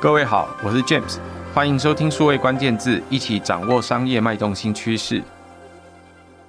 各位好，我是 James，欢迎收听数位关键字，一起掌握商业脉动新趋势。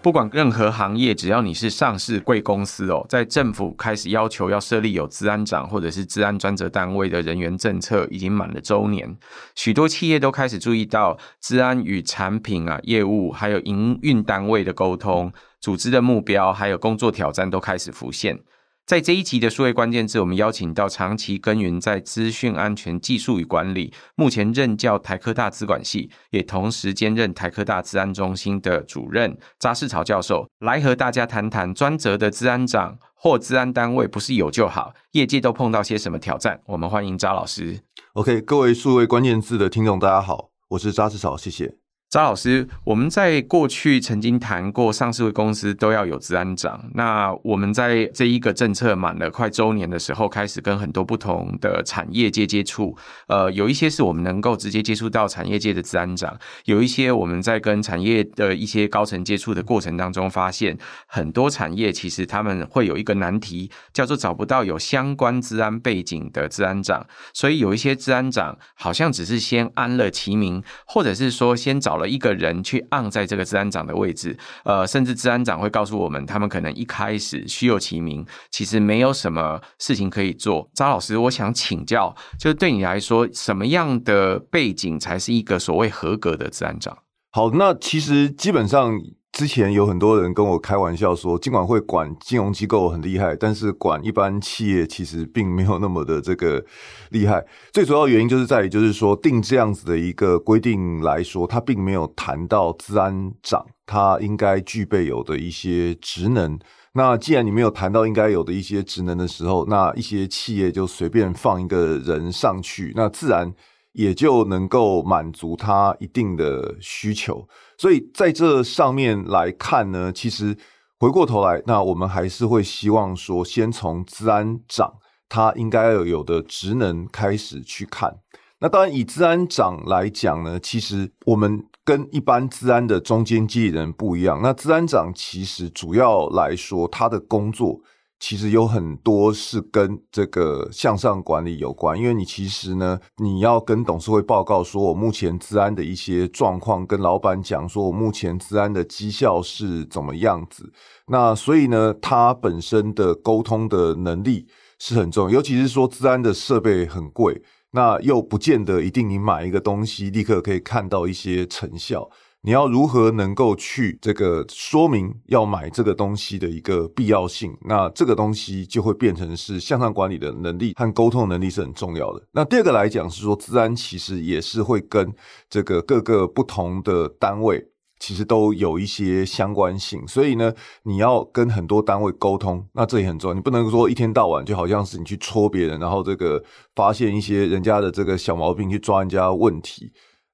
不管任何行业，只要你是上市贵公司哦，在政府开始要求要设立有治安长或者是治安专责单位的人员政策已经满了周年，许多企业都开始注意到治安与产品啊、业务还有营运单位的沟通、组织的目标还有工作挑战都开始浮现。在这一集的数位关键字，我们邀请到长期耕耘在资讯安全技术与管理，目前任教台科大资管系，也同时兼任台科大资安中心的主任查士曹教授，来和大家谈谈专责的资安长或资安单位不是有就好，业界都碰到些什么挑战？我们欢迎查老师。OK，各位数位关键字的听众，大家好，我是查士曹，谢谢。张老师，我们在过去曾经谈过，上市公司都要有治安长。那我们在这一个政策满了快周年的时候，开始跟很多不同的产业界接触。呃，有一些是我们能够直接接触到产业界的治安长，有一些我们在跟产业的一些高层接触的过程当中，发现很多产业其实他们会有一个难题，叫做找不到有相关治安背景的治安长。所以有一些治安长好像只是先安了其名，或者是说先找一个人去按在这个治安长的位置，呃，甚至治安长会告诉我们，他们可能一开始虚有其名，其实没有什么事情可以做。张老师，我想请教，就是对你来说，什么样的背景才是一个所谓合格的治安长？好，那其实基本上。之前有很多人跟我开玩笑说，尽管会管金融机构很厉害，但是管一般企业其实并没有那么的这个厉害。最主要原因就是在于，就是说定这样子的一个规定来说，它并没有谈到资安长他应该具备有的一些职能。那既然你没有谈到应该有的一些职能的时候，那一些企业就随便放一个人上去，那自然也就能够满足他一定的需求。所以在这上面来看呢，其实回过头来，那我们还是会希望说，先从治安长他应该要有的职能开始去看。那当然，以治安长来讲呢，其实我们跟一般治安的中间经理人不一样。那治安长其实主要来说，他的工作。其实有很多是跟这个向上管理有关，因为你其实呢，你要跟董事会报告说，我目前资安的一些状况，跟老板讲说我目前资安的绩效是怎么样子。那所以呢，他本身的沟通的能力是很重要，尤其是说资安的设备很贵，那又不见得一定你买一个东西立刻可以看到一些成效。你要如何能够去这个说明要买这个东西的一个必要性？那这个东西就会变成是向上管理的能力和沟通能力是很重要的。那第二个来讲是说，资安其实也是会跟这个各个不同的单位其实都有一些相关性，所以呢，你要跟很多单位沟通，那这也很重要。你不能说一天到晚就好像是你去戳别人，然后这个发现一些人家的这个小毛病去抓人家问题。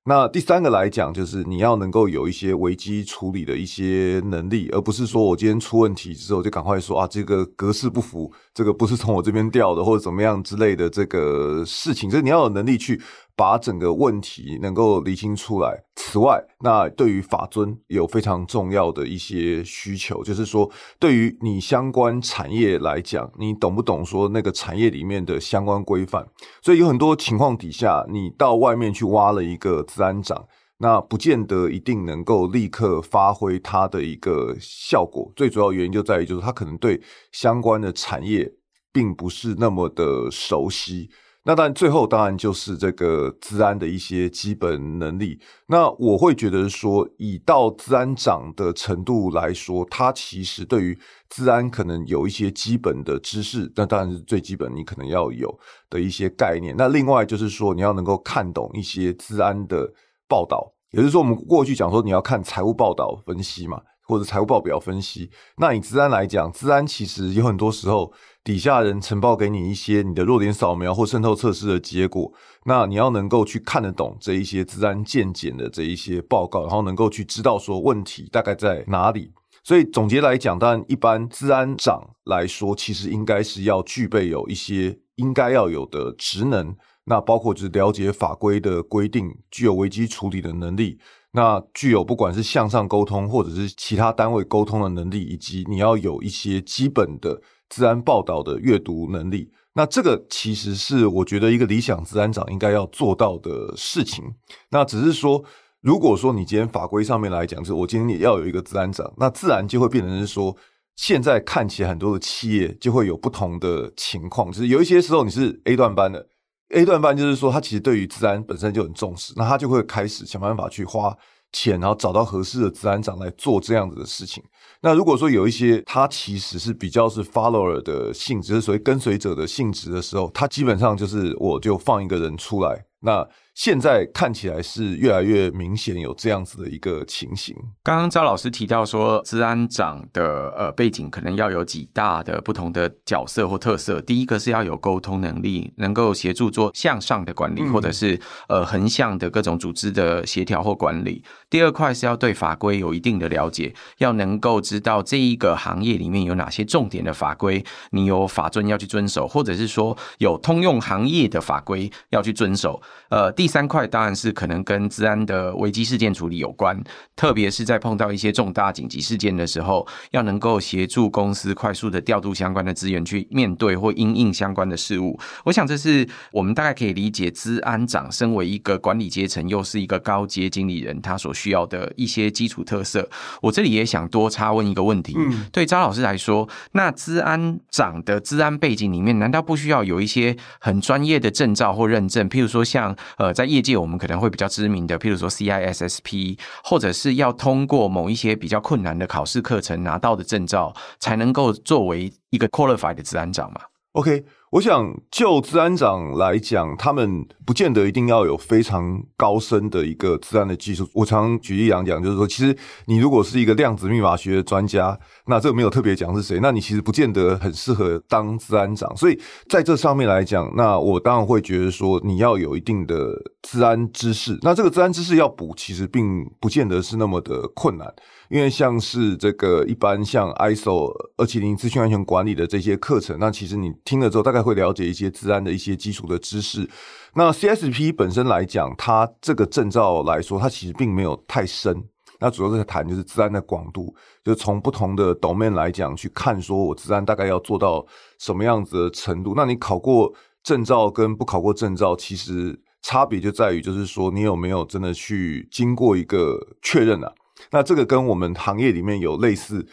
那第三个来讲，就是你要能够有一些危机处理的一些能力，而不是说我今天出问题之后就赶快说啊，这个格式不符，这个不是从我这边调的，或者怎么样之类的这个事情，所以你要有能力去。把整个问题能够厘清出来。此外，那对于法尊有非常重要的一些需求，就是说，对于你相关产业来讲，你懂不懂说那个产业里面的相关规范？所以有很多情况底下，你到外面去挖了一个资安长，那不见得一定能够立刻发挥它的一个效果。最主要原因就在于，就是他可能对相关的产业并不是那么的熟悉。那当然，最后当然就是这个资安的一些基本能力。那我会觉得说，以到资安长的程度来说，他其实对于资安可能有一些基本的知识。那当然是最基本，你可能要有的一些概念。那另外就是说，你要能够看懂一些资安的报道，也就是说，我们过去讲说你要看财务报道分析嘛，或者财务报表分析。那以资安来讲，资安其实有很多时候。底下人呈报给你一些你的弱点扫描或渗透测试的结果，那你要能够去看得懂这一些资安健检的这一些报告，然后能够去知道说问题大概在哪里。所以总结来讲，当然一般资安长来说，其实应该是要具备有一些应该要有的职能，那包括就是了解法规的规定，具有危机处理的能力，那具有不管是向上沟通或者是其他单位沟通的能力，以及你要有一些基本的。治安报道的阅读能力，那这个其实是我觉得一个理想治安长应该要做到的事情。那只是说，如果说你今天法规上面来讲，就是我今天也要有一个治安长，那自然就会变成是说，现在看起来很多的企业就会有不同的情况，就是有一些时候你是 A 段班的，A 段班就是说他其实对于资安本身就很重视，那他就会开始想办法去花钱，然后找到合适的资安长来做这样子的事情。那如果说有一些他其实是比较是 follower 的性质，是所谓跟随者的性质的时候，他基本上就是我就放一个人出来，那。现在看起来是越来越明显有这样子的一个情形。刚刚赵老师提到说，治安长的呃背景可能要有几大的不同的角色或特色。第一个是要有沟通能力，能够协助做向上的管理，或者是呃横向的各种组织的协调或管理。第二块是要对法规有一定的了解，要能够知道这一个行业里面有哪些重点的法规，你有法遵要去遵守，或者是说有通用行业的法规要去遵守。呃，第第三块当然是可能跟治安的危机事件处理有关，特别是在碰到一些重大紧急事件的时候，要能够协助公司快速的调度相关的资源去面对或因应相关的事物。我想这是我们大概可以理解，治安长身为一个管理阶层，又是一个高阶经理人，他所需要的一些基础特色。我这里也想多插问一个问题：嗯，对张老师来说，那治安长的治安背景里面，难道不需要有一些很专业的证照或认证？譬如说像像呃。在业界，我们可能会比较知名的，譬如说 CISSP，或者是要通过某一些比较困难的考试课程拿到的证照，才能够作为一个 qualified 的资安长嘛？OK。我想就治安长来讲，他们不见得一定要有非常高深的一个治安的技术。我常举例来讲，就是说，其实你如果是一个量子密码学的专家，那这个没有特别讲是谁，那你其实不见得很适合当治安长。所以在这上面来讲，那我当然会觉得说，你要有一定的治安知识。那这个治安知识要补，其实并不见得是那么的困难。因为像是这个一般像 ISO 二七零资讯安全管理的这些课程，那其实你听了之后，大概会了解一些资安的一些基础的知识。那 CSP 本身来讲，它这个证照来说，它其实并没有太深。那主要是在谈就是资安的广度，就是从不同的 domain 来讲去看，说我资安大概要做到什么样子的程度。那你考过证照跟不考过证照，其实差别就在于，就是说你有没有真的去经过一个确认啊。那这个跟我们行业里面有类似，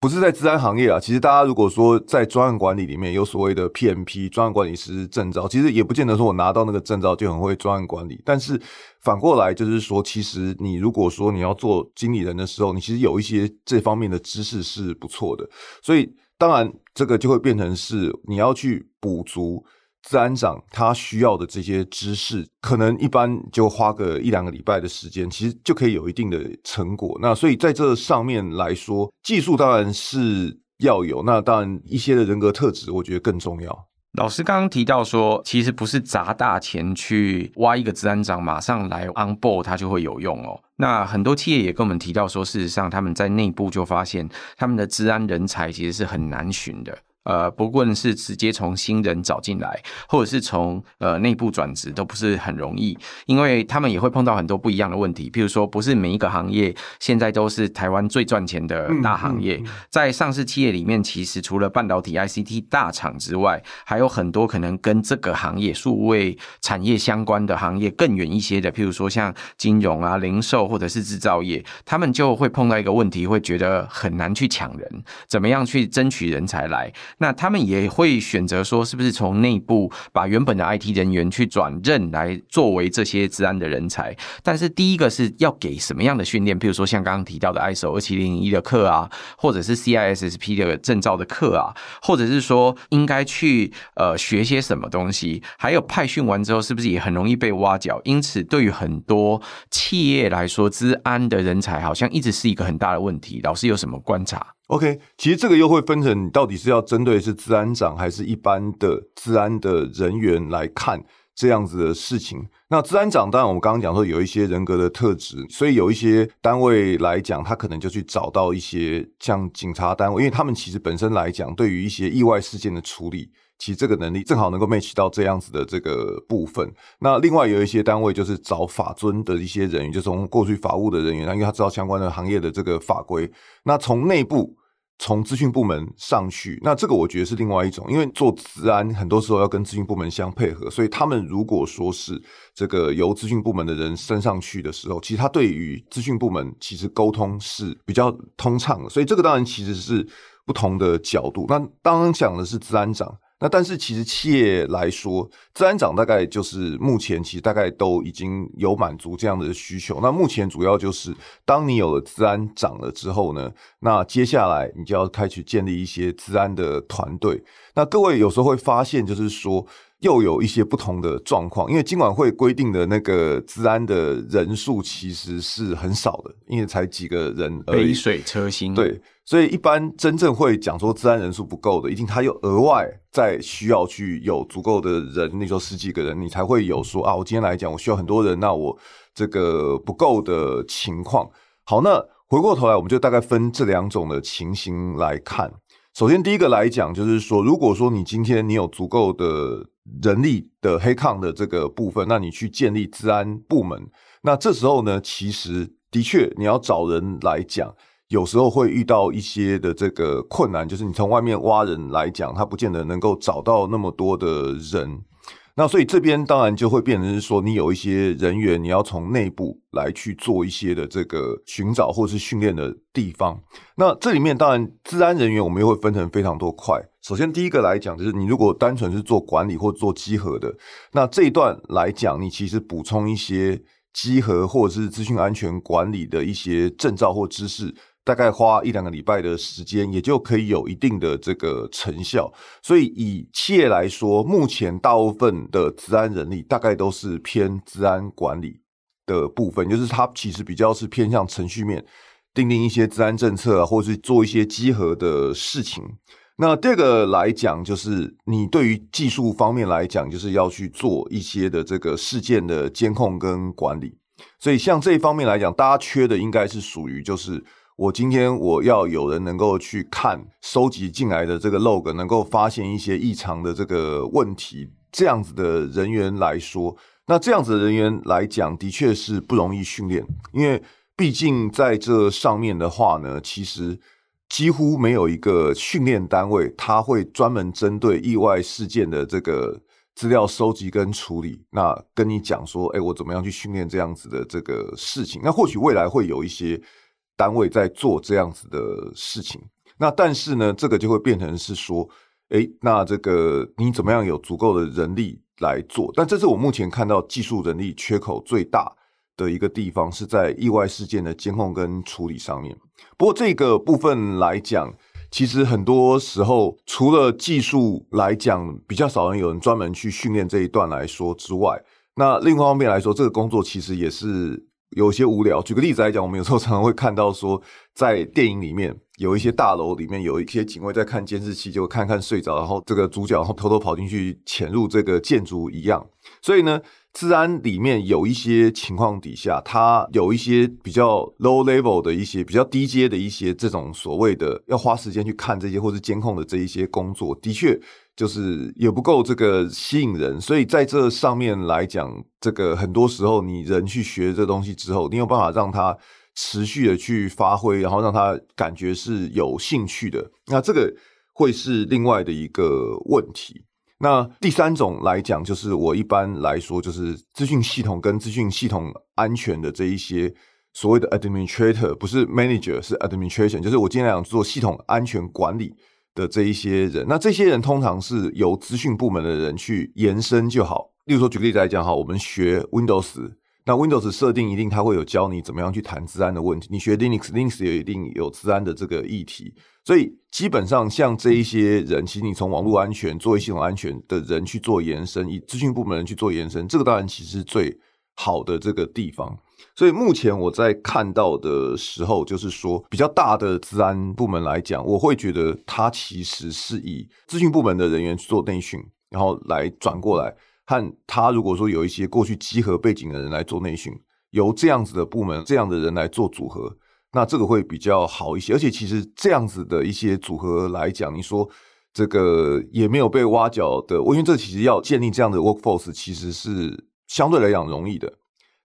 不是在治安行业啊。其实大家如果说在专案管理里面有所谓的 PMP 专案管理师证照，其实也不见得说我拿到那个证照就很会专案管理。但是反过来就是说，其实你如果说你要做经理人的时候，你其实有一些这方面的知识是不错的。所以当然这个就会变成是你要去补足。治安长他需要的这些知识，可能一般就花个一两个礼拜的时间，其实就可以有一定的成果。那所以在这上面来说，技术当然是要有，那当然一些的人格特质，我觉得更重要。老师刚刚提到说，其实不是砸大钱去挖一个治安长，马上来 on board 它就会有用哦。那很多企业也跟我们提到说，事实上他们在内部就发现，他们的治安人才其实是很难寻的。呃，不论是直接从新人找进来，或者是从呃内部转职，都不是很容易，因为他们也会碰到很多不一样的问题。譬如说，不是每一个行业现在都是台湾最赚钱的大行业。嗯嗯嗯、在上市企业里面，其实除了半导体 ICT 大厂之外，还有很多可能跟这个行业数位产业相关的行业更远一些的，譬如说像金融啊、零售或者是制造业，他们就会碰到一个问题，会觉得很难去抢人，怎么样去争取人才来？那他们也会选择说，是不是从内部把原本的 IT 人员去转任来作为这些治安的人才？但是第一个是要给什么样的训练？比如说像刚刚提到的 ISO 二七零一的课啊，或者是 CISSP 的证照的课啊，或者是说应该去呃学些什么东西？还有派训完之后，是不是也很容易被挖角？因此，对于很多企业来说，治安的人才好像一直是一个很大的问题。老师有什么观察？OK，其实这个又会分成，到底是要针对是治安长还是一般的治安的人员来看这样子的事情。那治安长当然我们刚刚讲说有一些人格的特质，所以有一些单位来讲，他可能就去找到一些像警察单位，因为他们其实本身来讲，对于一些意外事件的处理，其实这个能力正好能够 match 到这样子的这个部分。那另外有一些单位就是找法尊的一些人员，就从过去法务的人员，因为他知道相关的行业的这个法规，那从内部。从资讯部门上去，那这个我觉得是另外一种，因为做治安很多时候要跟资讯部门相配合，所以他们如果说是这个由资讯部门的人升上去的时候，其实他对于资讯部门其实沟通是比较通畅的，所以这个当然其实是不同的角度。那刚刚讲的是治安长。那但是其实企业来说，资安长大概就是目前其实大概都已经有满足这样的需求。那目前主要就是，当你有了资安长了之后呢，那接下来你就要开始建立一些资安的团队。那各位有时候会发现，就是说。又有一些不同的状况，因为金管会规定的那个资安的人数其实是很少的，因为才几个人而已。杯水车薪。对，所以一般真正会讲说治安人数不够的，一定他又额外再需要去有足够的人，那时候十几个人，你才会有说啊，我今天来讲，我需要很多人，那我这个不够的情况。好，那回过头来，我们就大概分这两种的情形来看。首先，第一个来讲，就是说，如果说你今天你有足够的人力的黑抗的这个部分，那你去建立治安部门，那这时候呢，其实的确你要找人来讲，有时候会遇到一些的这个困难，就是你从外面挖人来讲，他不见得能够找到那么多的人。那所以这边当然就会变成是说，你有一些人员，你要从内部来去做一些的这个寻找或是训练的地方。那这里面当然，治安人员我们又会分成非常多块。首先第一个来讲，就是你如果单纯是做管理或做稽核的，那这一段来讲，你其实补充一些稽核或者是资讯安全管理的一些证照或知识。大概花一两个礼拜的时间，也就可以有一定的这个成效。所以以企业来说，目前大部分的治安人力大概都是偏治安管理的部分，就是它其实比较是偏向程序面，订定一些治安政策啊，或者是做一些稽核的事情。那第二个来讲，就是你对于技术方面来讲，就是要去做一些的这个事件的监控跟管理。所以像这一方面来讲，大家缺的应该是属于就是。我今天我要有人能够去看收集进来的这个 log，能够发现一些异常的这个问题，这样子的人员来说，那这样子的人员来讲，的确是不容易训练，因为毕竟在这上面的话呢，其实几乎没有一个训练单位，他会专门针对意外事件的这个资料收集跟处理，那跟你讲说，哎，我怎么样去训练这样子的这个事情？那或许未来会有一些。单位在做这样子的事情，那但是呢，这个就会变成是说，诶，那这个你怎么样有足够的人力来做？但这是我目前看到技术人力缺口最大的一个地方，是在意外事件的监控跟处理上面。不过这个部分来讲，其实很多时候除了技术来讲比较少人有人专门去训练这一段来说之外，那另外一方面来说，这个工作其实也是。有些无聊。举个例子来讲，我们有时候常常会看到说，在电影里面有一些大楼里面有一些警卫在看监视器，就看看睡着，然后这个主角然后偷偷跑进去潜入这个建筑一样。所以呢，治安里面有一些情况底下，它有一些比较 low level 的一些比较低阶的一些这种所谓的要花时间去看这些或是监控的这一些工作，的确。就是也不够这个吸引人，所以在这上面来讲，这个很多时候你人去学这东西之后，你有办法让他持续的去发挥，然后让他感觉是有兴趣的。那这个会是另外的一个问题。那第三种来讲，就是我一般来说就是资讯系统跟资讯系统安全的这一些所谓的 administrator，不是 manager，是 administration，就是我今天来讲做系统安全管理。的这一些人，那这些人通常是由资讯部门的人去延伸就好。例如说，举个例子来讲，哈，我们学 Windows，那 Windows 设定一定它会有教你怎么样去谈资安的问题。你学 Linux，Linux 也一定有资安的这个议题。所以基本上像这一些人，其实你从网络安全、作为系统安全的人去做延伸，以资讯部门人去做延伸，这个当然其实是最好的这个地方。所以目前我在看到的时候，就是说比较大的资安部门来讲，我会觉得它其实是以资讯部门的人员去做内训，然后来转过来，和他如果说有一些过去集合背景的人来做内训，由这样子的部门这样的人来做组合，那这个会比较好一些。而且其实这样子的一些组合来讲，你说这个也没有被挖角的，因为这其实要建立这样的 workforce，其实是相对来讲容易的。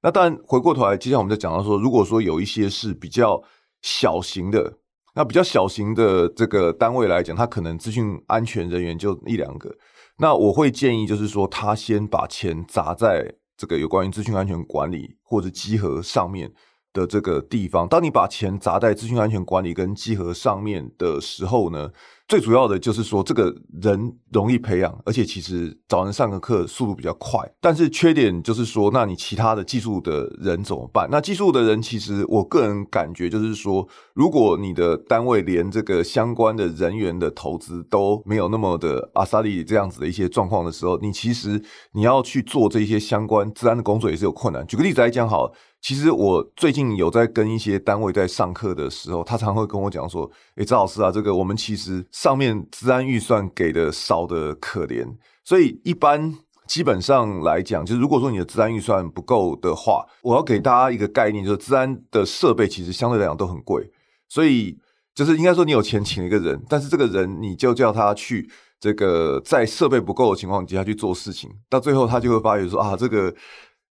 那当然，回过头来，接下来我们就讲到说，如果说有一些是比较小型的，那比较小型的这个单位来讲，它可能资讯安全人员就一两个。那我会建议就是说，他先把钱砸在这个有关于资讯安全管理或者集合上面的这个地方。当你把钱砸在资讯安全管理跟集合上面的时候呢，最主要的就是说，这个人容易培养，而且其实找人上个课速度比较快。但是缺点就是说，那你其他的技术的人怎么办？那技术的人，其实我个人感觉就是说，如果你的单位连这个相关的人员的投资都没有那么的阿萨利这样子的一些状况的时候，你其实你要去做这些相关治安的工作也是有困难。举个例子来讲，好。其实我最近有在跟一些单位在上课的时候，他常会跟我讲说：“诶，赵老师啊，这个我们其实上面治安预算给的少得可怜，所以一般基本上来讲，就是如果说你的治安预算不够的话，我要给大家一个概念，就是治安的设备其实相对来讲都很贵，所以就是应该说你有钱请一个人，但是这个人你就叫他去这个在设备不够的情况下去做事情，到最后他就会发觉说啊，这个。”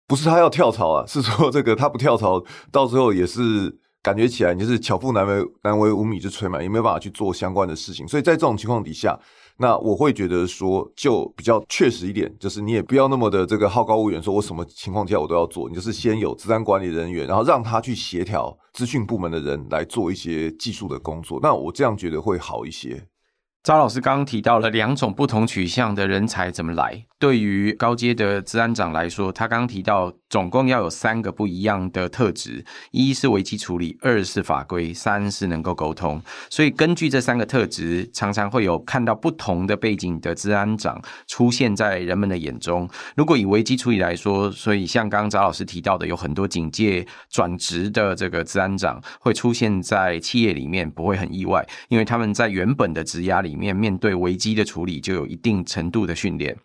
不是他要跳槽啊，是说这个他不跳槽，到最后也是感觉起来就是巧妇难为难为无米之炊嘛，也没有办法去做相关的事情。所以在这种情况底下，那我会觉得说，就比较确实一点，就是你也不要那么的这个好高骛远，说我什么情况下我都要做，你就是先有资安管理人员，然后让他去协调资讯部门的人来做一些技术的工作。那我这样觉得会好一些。赵老师刚刚提到了两种不同取向的人才怎么来。对于高阶的治安长来说，他刚刚提到总共要有三个不一样的特质：一是危机处理，二是法规，三是能够沟通。所以根据这三个特质，常常会有看到不同的背景的治安长出现在人们的眼中。如果以危机处理来说，所以像刚刚赵老师提到的，有很多警戒转职的这个治安长会出现在企业里面，不会很意外，因为他们在原本的职涯里里面面对危机的处理就有一定程度的训练。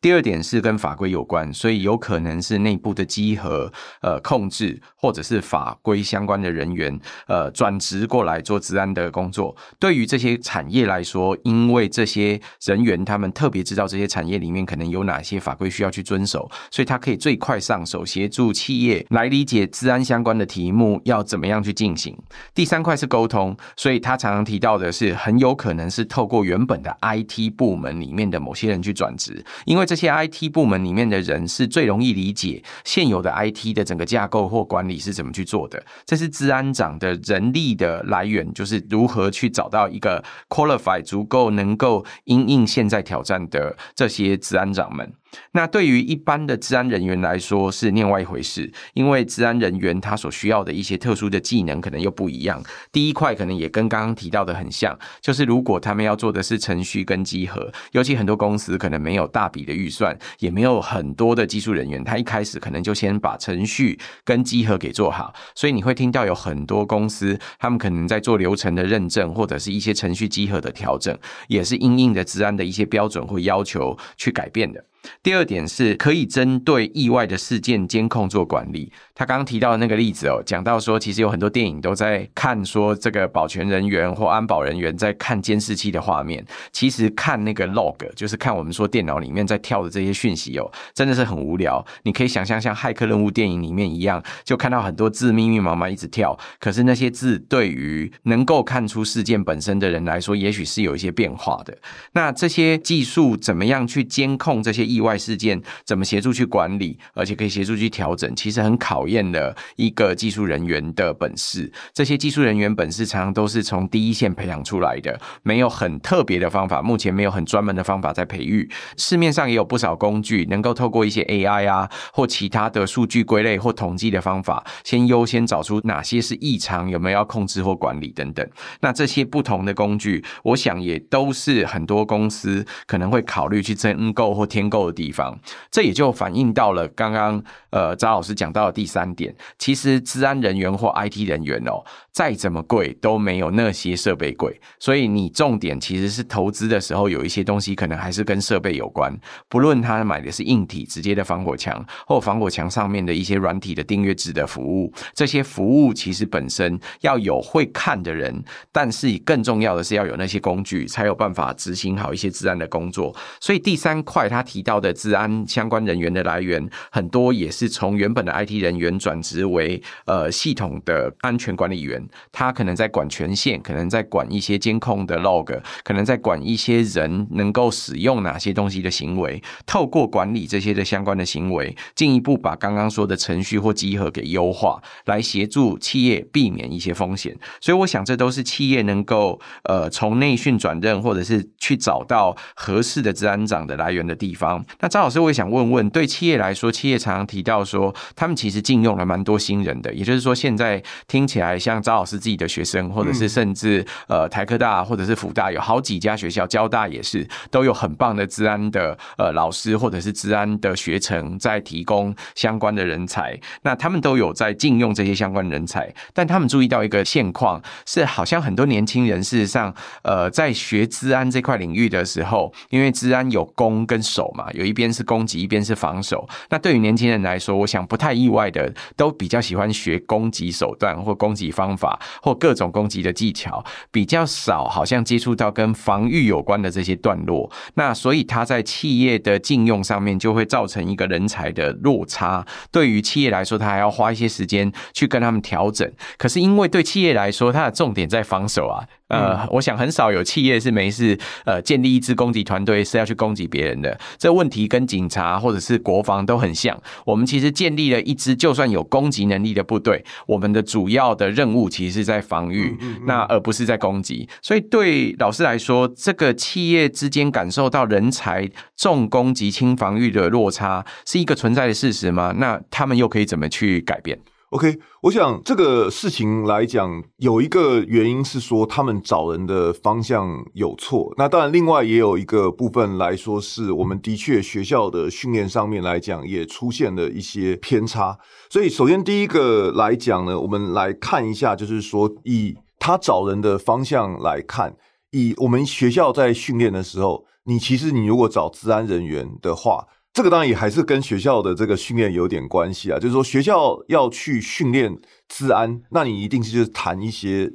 第二点是跟法规有关，所以有可能是内部的稽核、呃控制，或者是法规相关的人员，呃转职过来做治安的工作。对于这些产业来说，因为这些人员他们特别知道这些产业里面可能有哪些法规需要去遵守，所以他可以最快上手，协助企业来理解治安相关的题目要怎么样去进行。第三块是沟通，所以他常常提到的是，很有可能是透过原本的 IT 部门里面的某些人去转职，因为这。些 IT 部门里面的人是最容易理解现有的 IT 的整个架构或管理是怎么去做的。这是治安长的人力的来源，就是如何去找到一个 qualify 足够能够因应现在挑战的这些治安长们。那对于一般的治安人员来说是另外一回事，因为治安人员他所需要的一些特殊的技能可能又不一样。第一块可能也跟刚刚提到的很像，就是如果他们要做的是程序跟集合，尤其很多公司可能没有大笔的预算，也没有很多的技术人员，他一开始可能就先把程序跟集合给做好。所以你会听到有很多公司，他们可能在做流程的认证或者是一些程序集合的调整，也是因应的治安的一些标准或要求去改变的。第二点是可以针对意外的事件监控做管理。他刚刚提到的那个例子哦，讲到说，其实有很多电影都在看说，这个保全人员或安保人员在看监视器的画面，其实看那个 log，就是看我们说电脑里面在跳的这些讯息哦，真的是很无聊。你可以想象像骇客任务电影里面一样，就看到很多字密密麻麻一直跳，可是那些字对于能够看出事件本身的人来说，也许是有一些变化的。那这些技术怎么样去监控这些？意外事件怎么协助去管理，而且可以协助去调整，其实很考验了一个技术人员的本事。这些技术人员本事常常都是从第一线培养出来的，没有很特别的方法，目前没有很专门的方法在培育。市面上也有不少工具，能够透过一些 AI 啊或其他的数据归类或统计的方法，先优先找出哪些是异常，有没有要控制或管理等等。那这些不同的工具，我想也都是很多公司可能会考虑去增购或添购的地方，这也就反映到了刚刚呃张老师讲到的第三点。其实治安人员或 IT 人员哦，再怎么贵都没有那些设备贵。所以你重点其实是投资的时候，有一些东西可能还是跟设备有关。不论他买的是硬体直接的防火墙，或防火墙上面的一些软体的订阅制的服务，这些服务其实本身要有会看的人，但是更重要的是要有那些工具，才有办法执行好一些治安的工作。所以第三块他提到。的治安相关人员的来源，很多也是从原本的 IT 人员转职为呃系统的安全管理员，他可能在管权限，可能在管一些监控的 log，可能在管一些人能够使用哪些东西的行为，透过管理这些的相关的行为，进一步把刚刚说的程序或集合给优化，来协助企业避免一些风险。所以我想，这都是企业能够呃从内训转任，或者是去找到合适的治安长的来源的地方。那张老师，我也想问问，对企业来说，企业常常提到说，他们其实禁用了蛮多新人的，也就是说，现在听起来像张老师自己的学生，或者是甚至呃台科大或者是辅大有好几家学校，交大也是都有很棒的治安的呃老师，或者是治安的学程在提供相关的人才。那他们都有在禁用这些相关人才，但他们注意到一个现况是，好像很多年轻人事实上呃在学治安这块领域的时候，因为治安有攻跟守嘛，有一边是攻击，一边是防守。那对于年轻人来说，我想不太意外的，都比较喜欢学攻击手段或攻击方法或各种攻击的技巧，比较少好像接触到跟防御有关的这些段落。那所以他在企业的禁用上面就会造成一个人才的落差。对于企业来说，他还要花一些时间去跟他们调整。可是因为对企业来说，它的重点在防守啊。呃，我想很少有企业是没事呃建立一支攻击团队是要去攻击别人的。这问题跟警察或者是国防都很像。我们其实建立了一支就算有攻击能力的部队，我们的主要的任务其实是在防御，那而不是在攻击。所以对老师来说，这个企业之间感受到人才重攻击轻防御的落差是一个存在的事实吗？那他们又可以怎么去改变？OK，我想这个事情来讲，有一个原因是说他们找人的方向有错。那当然，另外也有一个部分来说，是我们的确学校的训练上面来讲也出现了一些偏差。所以，首先第一个来讲呢，我们来看一下，就是说以他找人的方向来看，以我们学校在训练的时候，你其实你如果找治安人员的话。这个当然也还是跟学校的这个训练有点关系啊，就是说学校要去训练治安，那你一定是就是谈一些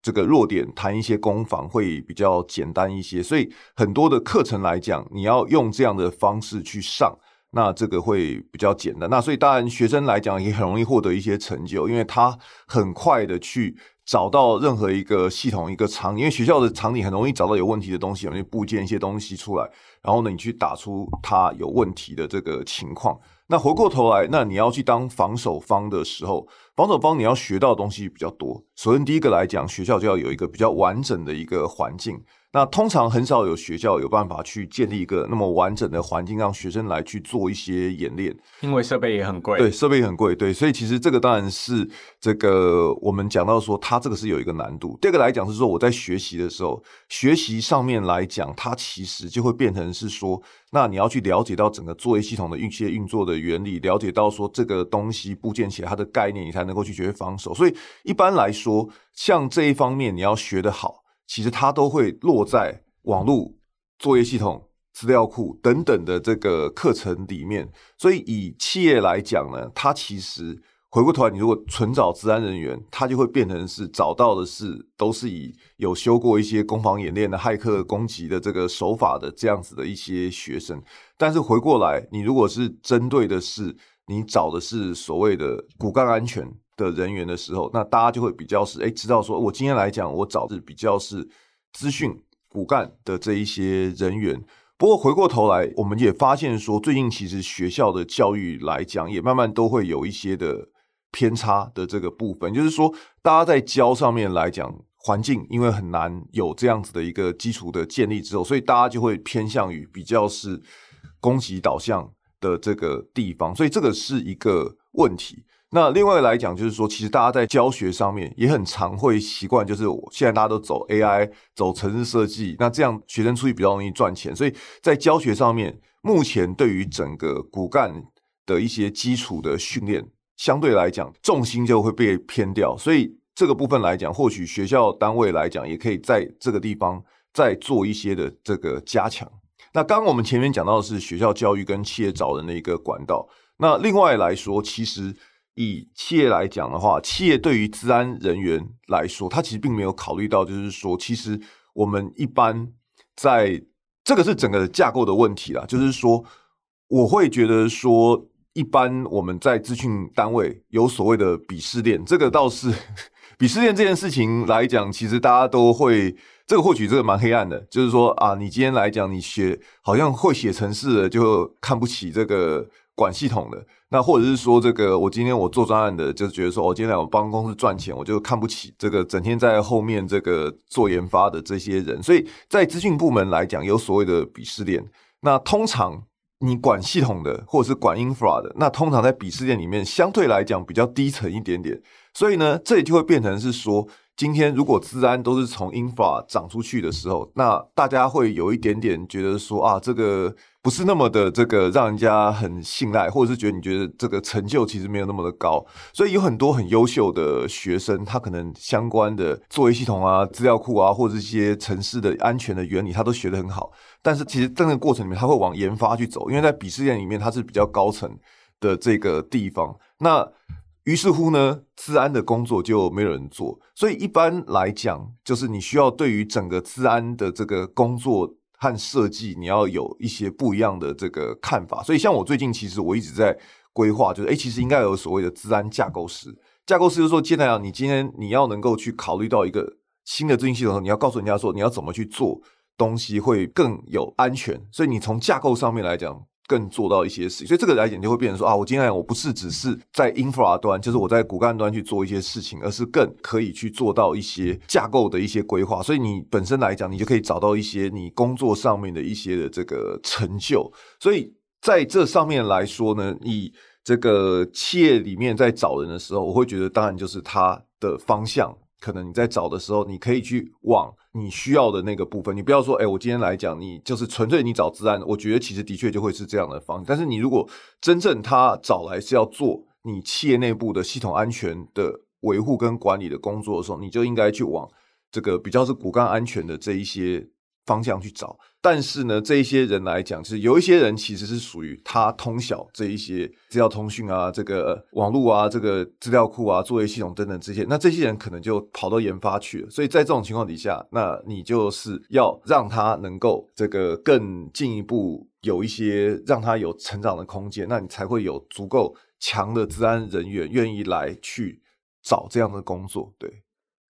这个弱点，谈一些攻防会比较简单一些，所以很多的课程来讲，你要用这样的方式去上，那这个会比较简单。那所以当然学生来讲也很容易获得一些成就，因为他很快的去。找到任何一个系统一个场，因为学校的场景很容易找到有问题的东西，有些部件一些东西出来，然后呢，你去打出他有问题的这个情况。那回过头来，那你要去当防守方的时候，防守方你要学到的东西比较多。首先第一个来讲，学校就要有一个比较完整的一个环境。那通常很少有学校有办法去建立一个那么完整的环境，让学生来去做一些演练，因为设备也很贵。对，设备也很贵，对，所以其实这个当然是这个我们讲到说，它这个是有一个难度。第二个来讲是说，我在学习的时候，学习上面来讲，它其实就会变成是说，那你要去了解到整个作业系统的一些运作的原理，了解到说这个东西部件起来它的概念，你才能够去学防守。所以一般来说，像这一方面你要学得好。其实它都会落在网络、作业系统、资料库等等的这个课程里面。所以以企业来讲呢，它其实回过头来，你如果纯找治安人员，它就会变成是找到的是都是以有修过一些攻防演练的骇客攻击的这个手法的这样子的一些学生。但是回过来，你如果是针对的是你找的是所谓的骨干安全。的人员的时候，那大家就会比较是哎，知道说，我今天来讲，我找的比较是资讯骨干的这一些人员。不过回过头来，我们也发现说，最近其实学校的教育来讲，也慢慢都会有一些的偏差的这个部分，就是说，大家在教上面来讲，环境因为很难有这样子的一个基础的建立之后，所以大家就会偏向于比较是攻击导向的这个地方，所以这个是一个问题。那另外来讲，就是说，其实大家在教学上面也很常会习惯，就是我现在大家都走 AI、走城市设计，那这样学生出去比较容易赚钱，所以在教学上面，目前对于整个骨干的一些基础的训练，相对来讲重心就会被偏掉，所以这个部分来讲，或许学校单位来讲，也可以在这个地方再做一些的这个加强。那刚刚我们前面讲到的是学校教育跟企业找人的一个管道，那另外来说，其实。以企业来讲的话，企业对于治安人员来说，他其实并没有考虑到，就是说，其实我们一般在这个是整个架构的问题啦，就是说，我会觉得说，一般我们在资讯单位有所谓的鄙视链，这个倒是 鄙视链这件事情来讲，其实大家都会，这个或许这个蛮黑暗的，就是说啊，你今天来讲，你写好像会写程式的，就看不起这个管系统的，那或者是说这个我今天我做专案的，就是觉得说，我、哦、今天来我帮公司赚钱，我就看不起这个整天在后面这个做研发的这些人，所以在资讯部门来讲，有所谓的鄙视链。那通常你管系统的，或者是管 infra 的，那通常在鄙视链里面相对来讲比较低层一点点。所以呢，这里就会变成是说，今天如果资安都是从 infra 长出去的时候，那大家会有一点点觉得说啊，这个不是那么的这个让人家很信赖，或者是觉得你觉得这个成就其实没有那么的高。所以有很多很优秀的学生，他可能相关的作业系统啊、资料库啊，或者一些城市的安全的原理，他都学得很好。但是其实在那个过程里面，他会往研发去走，因为在鄙视链里面，它是比较高层的这个地方。那于是乎呢，治安的工作就没有人做。所以一般来讲，就是你需要对于整个治安的这个工作和设计，你要有一些不一样的这个看法。所以像我最近其实我一直在规划，就是诶，其实应该有所谓的治安架构师。架构师就是说，接下来你今天你要能够去考虑到一个新的资讯系统，你要告诉人家说你要怎么去做。东西会更有安全，所以你从架构上面来讲，更做到一些事情。所以这个来讲就会变成说啊，我今天来我不是只是在 infra 端，就是我在骨干端去做一些事情，而是更可以去做到一些架构的一些规划。所以你本身来讲，你就可以找到一些你工作上面的一些的这个成就。所以在这上面来说呢，你这个企业里面在找人的时候，我会觉得当然就是它的方向。可能你在找的时候，你可以去往你需要的那个部分。你不要说，哎，我今天来讲，你就是纯粹你找资安。我觉得其实的确就会是这样的方。但是你如果真正他找来是要做你企业内部的系统安全的维护跟管理的工作的时候，你就应该去往这个比较是骨干安全的这一些。方向去找，但是呢，这一些人来讲，就是有一些人其实是属于他通晓这一些资料通讯啊，这个网络啊，这个资料库啊，作业系统等等这些，那这些人可能就跑到研发去了。所以在这种情况底下，那你就是要让他能够这个更进一步有一些让他有成长的空间，那你才会有足够强的治安人员愿意来去找这样的工作，对。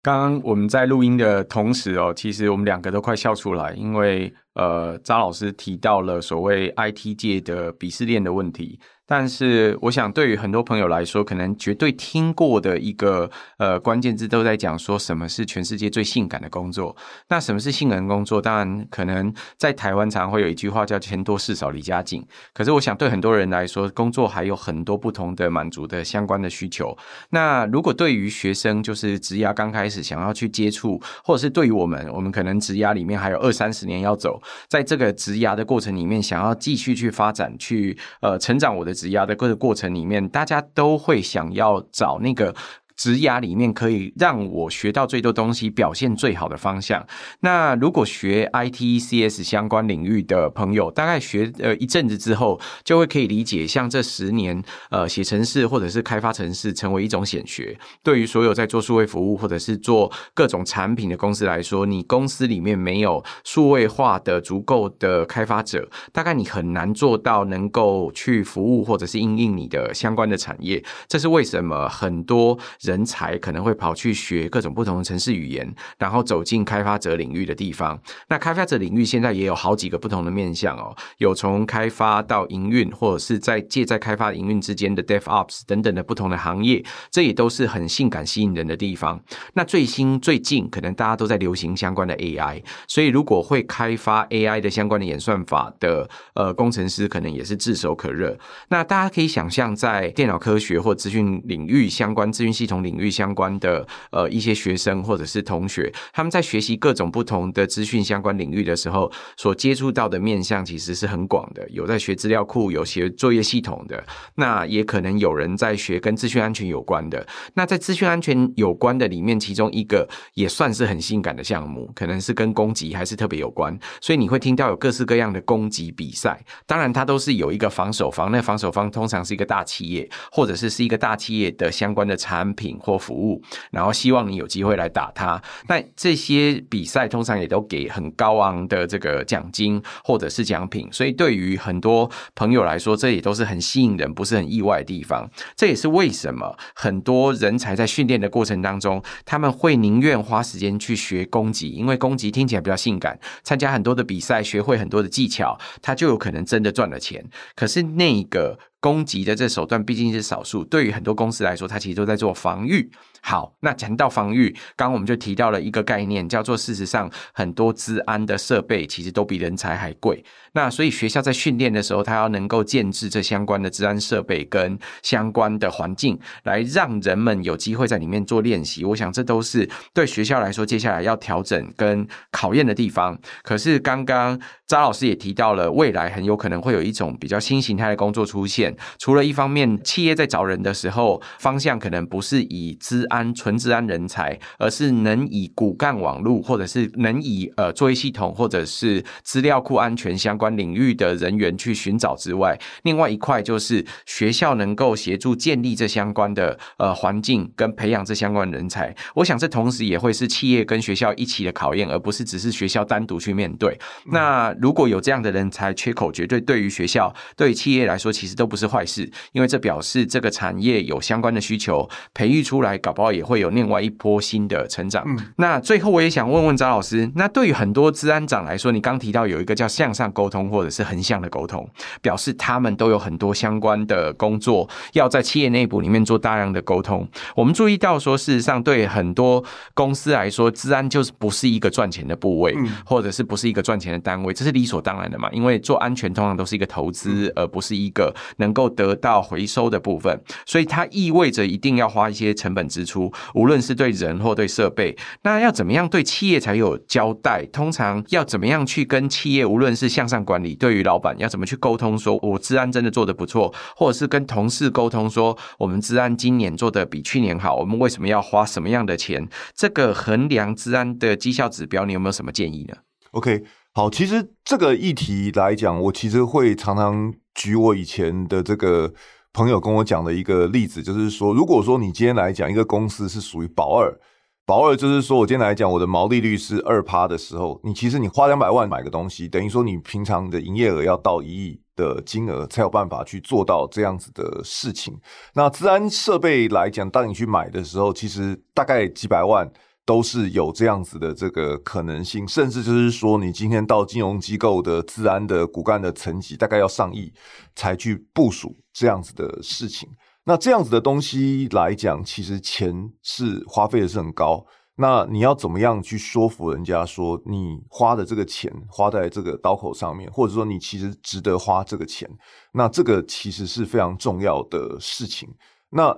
刚刚我们在录音的同时哦，其实我们两个都快笑出来，因为呃，张老师提到了所谓 IT 界的鄙视链的问题。但是，我想对于很多朋友来说，可能绝对听过的一个呃关键字，都在讲说什么是全世界最性感的工作。那什么是性感工作？当然，可能在台湾常会有一句话叫“钱多事少离家近”。可是，我想对很多人来说，工作还有很多不同的满足的相关的需求。那如果对于学生，就是职涯刚开始想要去接触，或者是对于我们，我们可能职涯里面还有二三十年要走，在这个职涯的过程里面，想要继续去发展，去呃成长我的。职涯的各个过程里面，大家都会想要找那个。职涯里面可以让我学到最多东西、表现最好的方向。那如果学 IT、CS 相关领域的朋友，大概学呃一阵子之后，就会可以理解，像这十年呃写程式或者是开发程式成为一种显学。对于所有在做数位服务或者是做各种产品的公司来说，你公司里面没有数位化的足够的开发者，大概你很难做到能够去服务或者是应用你的相关的产业。这是为什么很多。人才可能会跑去学各种不同的城市语言，然后走进开发者领域的地方。那开发者领域现在也有好几个不同的面向哦，有从开发到营运，或者是在介在开发营运之间的 DevOps 等等的不同的行业，这也都是很性感吸引人的地方。那最新最近可能大家都在流行相关的 AI，所以如果会开发 AI 的相关的演算法的呃工程师，可能也是炙手可热。那大家可以想象，在电脑科学或资讯领域相关资讯系统。同领域相关的呃一些学生或者是同学，他们在学习各种不同的资讯相关领域的时候，所接触到的面向其实是很广的。有在学资料库，有学作业系统的，那也可能有人在学跟资讯安全有关的。那在资讯安全有关的里面，其中一个也算是很性感的项目，可能是跟攻击还是特别有关。所以你会听到有各式各样的攻击比赛，当然它都是有一个防守方，那防守方通常是一个大企业，或者是是一个大企业的相关的产品。品或服务，然后希望你有机会来打它。那这些比赛通常也都给很高昂的这个奖金或者是奖品，所以对于很多朋友来说，这也都是很吸引人，不是很意外的地方。这也是为什么很多人才在训练的过程当中，他们会宁愿花时间去学攻击，因为攻击听起来比较性感，参加很多的比赛，学会很多的技巧，他就有可能真的赚了钱。可是那个。攻击的这手段毕竟是少数，对于很多公司来说，它其实都在做防御。好，那谈到防御，刚刚我们就提到了一个概念，叫做事实上很多资安的设备其实都比人才还贵。那所以学校在训练的时候，他要能够建置这相关的资安设备跟相关的环境，来让人们有机会在里面做练习。我想这都是对学校来说接下来要调整跟考验的地方。可是刚刚张老师也提到了，未来很有可能会有一种比较新形态的工作出现。除了一方面，企业在找人的时候，方向可能不是以资安纯治安人才，而是能以骨干网络，或者是能以呃作业系统，或者是资料库安全相关领域的人员去寻找之外，另外一块就是学校能够协助建立这相关的呃环境跟培养这相关人才。我想这同时也会是企业跟学校一起的考验，而不是只是学校单独去面对。那如果有这样的人才缺口，绝对对于学校、对于企业来说，其实都不是坏事，因为这表示这个产业有相关的需求，培育出来搞不好也会有另外一波新的成长。嗯，那最后我也想问问张老师，那对于很多治安长来说，你刚提到有一个叫向上沟通或者是横向的沟通，表示他们都有很多相关的工作要在企业内部里面做大量的沟通。我们注意到说，事实上对很多公司来说，治安就是不是一个赚钱的部位，或者是不是一个赚钱的单位，这是理所当然的嘛？因为做安全通常都是一个投资，而不是一个能够得到回收的部分，所以它意味着一定要花一些成本支出。出无论是对人或对设备，那要怎么样对企业才有交代？通常要怎么样去跟企业，无论是向上管理，对于老板要怎么去沟通，说我治安真的做得不错，或者是跟同事沟通说我们治安今年做得比去年好，我们为什么要花什么样的钱？这个衡量治安的绩效指标，你有没有什么建议呢？OK，好，其实这个议题来讲，我其实会常常举我以前的这个。朋友跟我讲的一个例子，就是说，如果说你今天来讲一个公司是属于保二，保二就是说我今天来讲我的毛利率是二趴的时候，你其实你花两百万买个东西，等于说你平常的营业额要到一亿的金额才有办法去做到这样子的事情。那治安设备来讲，当你去买的时候，其实大概几百万。都是有这样子的这个可能性，甚至就是说，你今天到金融机构的治安的骨干的层级，大概要上亿才去部署这样子的事情。那这样子的东西来讲，其实钱是花费的是很高。那你要怎么样去说服人家说，你花的这个钱花在这个刀口上面，或者说你其实值得花这个钱？那这个其实是非常重要的事情。那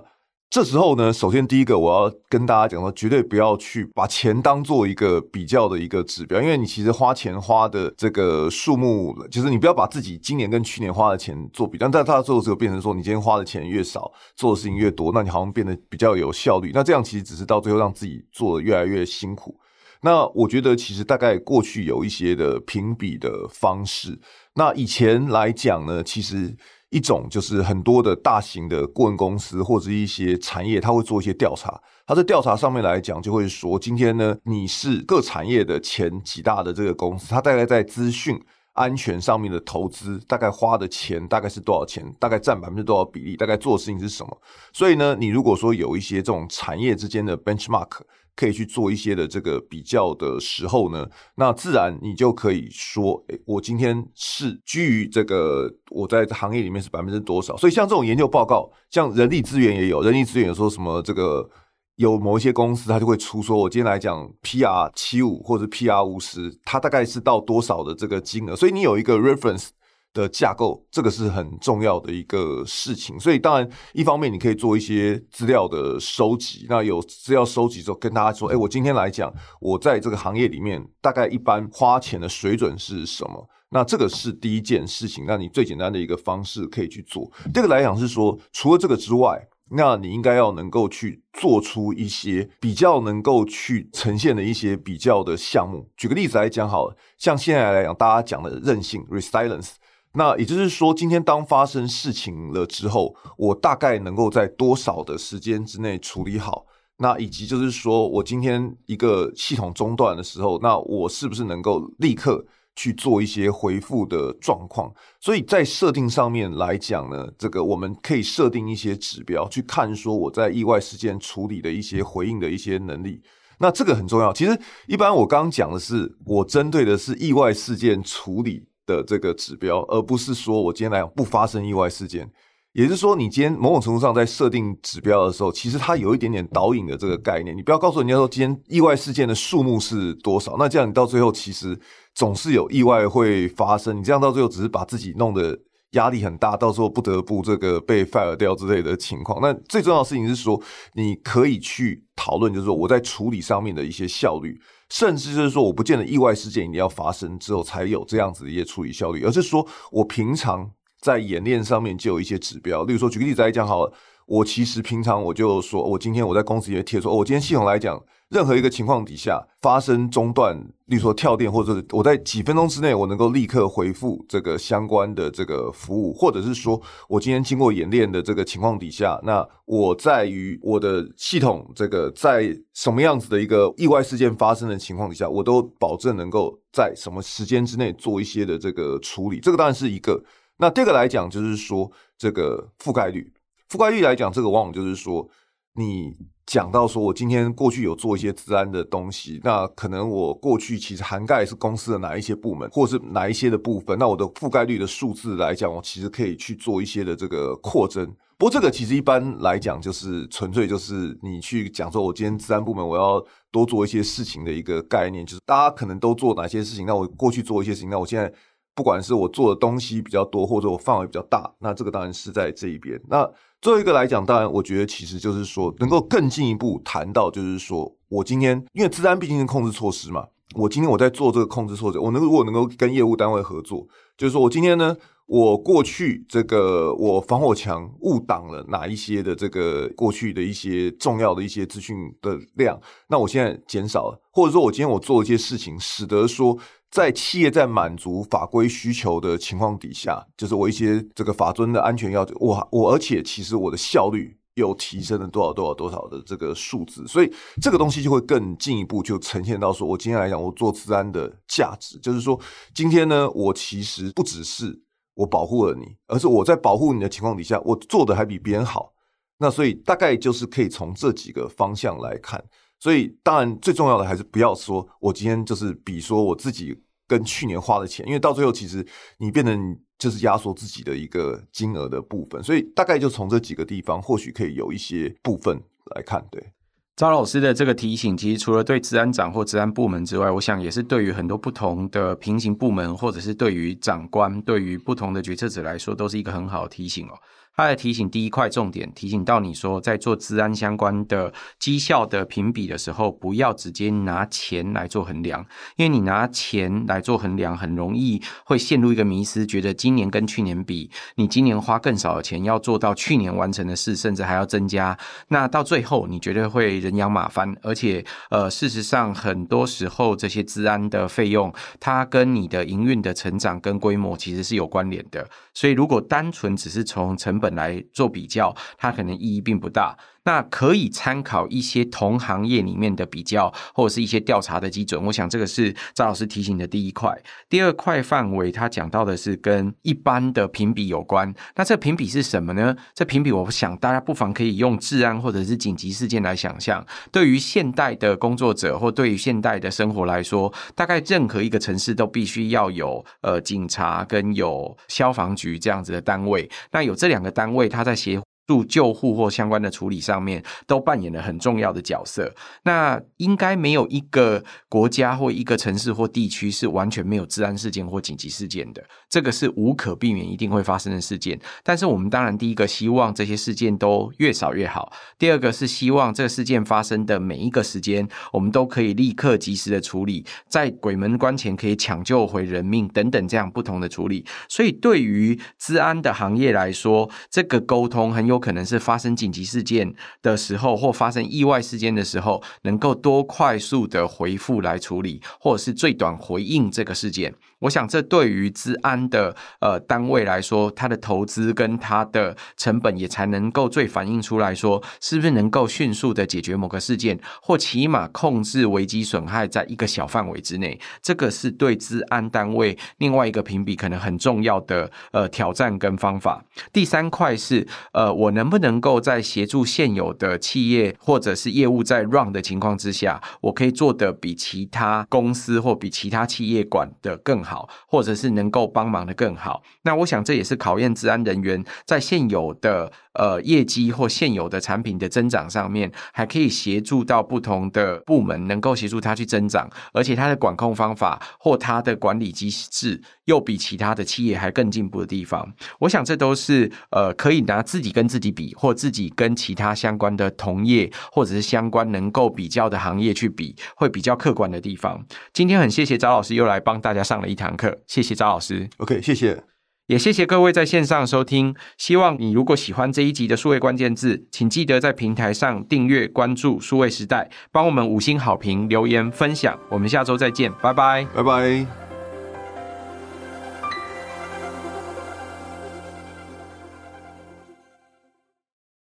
这时候呢，首先第一个我要跟大家讲说，绝对不要去把钱当做一个比较的一个指标，因为你其实花钱花的这个数目，就是你不要把自己今年跟去年花的钱做比较，但他做的时候变成说，你今天花的钱越少，做的事情越多，那你好像变得比较有效率，那这样其实只是到最后让自己做的越来越辛苦。那我觉得其实大概过去有一些的评比的方式，那以前来讲呢，其实。一种就是很多的大型的顾问公司或者一些产业，他会做一些调查。他在调查上面来讲，就会说，今天呢，你是各产业的前几大的这个公司，他大概在资讯安全上面的投资，大概花的钱大概是多少钱？大概占百分之多少比例？大概做的事情是什么？所以呢，你如果说有一些这种产业之间的 benchmark。可以去做一些的这个比较的时候呢，那自然你就可以说，诶，我今天是居于这个我在行业里面是百分之多少。所以像这种研究报告，像人力资源也有，人力资源有说什么这个有某一些公司，它就会出说，我今天来讲 PR 七五或者 PR 五十，它大概是到多少的这个金额，所以你有一个 reference。的架构，这个是很重要的一个事情，所以当然一方面你可以做一些资料的收集，那有资料收集之后跟大家说，哎，我今天来讲，我在这个行业里面大概一般花钱的水准是什么？那这个是第一件事情，那你最简单的一个方式可以去做。这个来讲是说，除了这个之外，那你应该要能够去做出一些比较能够去呈现的一些比较的项目。举个例子来讲，好了，像现在来讲，大家讲的韧性 （resilience）。那也就是说，今天当发生事情了之后，我大概能够在多少的时间之内处理好？那以及就是说我今天一个系统中断的时候，那我是不是能够立刻去做一些回复的状况？所以在设定上面来讲呢，这个我们可以设定一些指标，去看说我在意外事件处理的一些回应的一些能力。那这个很重要。其实一般我刚刚讲的是，我针对的是意外事件处理的这个指标，而不是说我今天来讲不发生意外事件。也就是说，你今天某种程度上在设定指标的时候，其实它有一点点导引的这个概念。你不要告诉人家说今天意外事件的数目是多少，那这样你到最后其实总是有意外会发生。你这样到最后只是把自己弄得压力很大，到时候不得不这个被 fire 掉之类的情况。那最重要的事情是说，你可以去讨论，就是说我在处理上面的一些效率，甚至就是说，我不见得意外事件一定要发生之后才有这样子的一些处理效率，而是说我平常。在演练上面就有一些指标，例如说，举个例子来讲好了，我其实平常我就说，我今天我在公司里面贴说，我今天系统来讲，任何一个情况底下发生中断，例如说跳电，或者我在几分钟之内我能够立刻回复这个相关的这个服务，或者是说我今天经过演练的这个情况底下，那我在于我的系统这个在什么样子的一个意外事件发生的情况底下，我都保证能够在什么时间之内做一些的这个处理，这个当然是一个。那第二个来讲，就是说这个覆盖率，覆盖率来讲，这个往往就是说，你讲到说我今天过去有做一些治安的东西，那可能我过去其实涵盖是公司的哪一些部门，或是哪一些的部分，那我的覆盖率的数字来讲，我其实可以去做一些的这个扩增。不过这个其实一般来讲，就是纯粹就是你去讲说，我今天治安部门我要多做一些事情的一个概念，就是大家可能都做哪些事情，那我过去做一些事情，那我现在。不管是我做的东西比较多，或者我范围比较大，那这个当然是在这一边。那最后一个来讲，当然我觉得其实就是说，能够更进一步谈到，就是说我今天因为资安毕竟是控制措施嘛，我今天我在做这个控制措施，我能如果能够跟业务单位合作，就是说我今天呢。我过去这个我防火墙误挡了哪一些的这个过去的一些重要的一些资讯的量，那我现在减少了，或者说我今天我做一些事情，使得说在企业在满足法规需求的情况底下，就是我一些这个法遵的安全要求，我我而且其实我的效率又提升了多少多少多少的这个数字，所以这个东西就会更进一步就呈现到说，我今天来讲我做治安的价值，就是说今天呢，我其实不只是。我保护了你，而是我在保护你的情况底下，我做的还比别人好。那所以大概就是可以从这几个方向来看。所以当然最重要的还是不要说我今天就是比说我自己跟去年花的钱，因为到最后其实你变成就是压缩自己的一个金额的部分。所以大概就从这几个地方，或许可以有一些部分来看，对。赵老师的这个提醒，其实除了对治安长或治安部门之外，我想也是对于很多不同的平行部门，或者是对于长官、对于不同的决策者来说，都是一个很好的提醒哦。他的提醒第一块重点提醒到你说，在做资安相关的绩效的评比的时候，不要直接拿钱来做衡量，因为你拿钱来做衡量，很容易会陷入一个迷失，觉得今年跟去年比，你今年花更少的钱要做到去年完成的事，甚至还要增加，那到最后你绝对会人仰马翻，而且呃，事实上很多时候这些资安的费用，它跟你的营运的成长跟规模其实是有关联的，所以如果单纯只是从成本本来做比较，它可能意义并不大。那可以参考一些同行业里面的比较，或者是一些调查的基准。我想这个是赵老师提醒的第一块。第二块范围，他讲到的是跟一般的评比有关。那这评比是什么呢？这评比，我想大家不妨可以用治安或者是紧急事件来想象。对于现代的工作者或对于现代的生活来说，大概任何一个城市都必须要有呃警察跟有消防局这样子的单位。那有这两个单位，他在协助救护或相关的处理上面，都扮演了很重要的角色。那应该没有一个国家或一个城市或地区是完全没有治安事件或紧急事件的，这个是无可避免一定会发生的事件。但是我们当然第一个希望这些事件都越少越好，第二个是希望这个事件发生的每一个时间，我们都可以立刻及时的处理，在鬼门关前可以抢救回人命等等这样不同的处理。所以对于治安的行业来说，这个沟通很有。有可能是发生紧急事件的时候，或发生意外事件的时候，能够多快速的回复来处理，或者是最短回应这个事件。我想这对于资安的呃单位来说，它的投资跟它的成本也才能够最反映出来说，是不是能够迅速的解决某个事件，或起码控制危机损害在一个小范围之内。这个是对资安单位另外一个评比可能很重要的呃挑战跟方法。第三块是呃，我能不能够在协助现有的企业或者是业务在 run 的情况之下，我可以做得比其他公司或比其他企业管得更好，或者是能够帮忙的更好。那我想这也是考验治安人员在现有的呃业绩或现有的产品的增长上面，还可以协助到不同的部门，能够协助他去增长，而且他的管控方法或他的管理机制又比其他的企业还更进步的地方。我想这都是呃可以拿自己跟自己比，或自己跟其他相关的同业或者是相关能够比较的行业去比，会比较客观的地方。今天很谢谢赵老师又来帮大家上了一堂课，谢谢赵老师。OK，谢谢。也谢谢各位在线上收听。希望你如果喜欢这一集的数位关键字，请记得在平台上订阅、关注数位时代，帮我们五星好评、留言、分享。我们下周再见，拜拜，拜拜。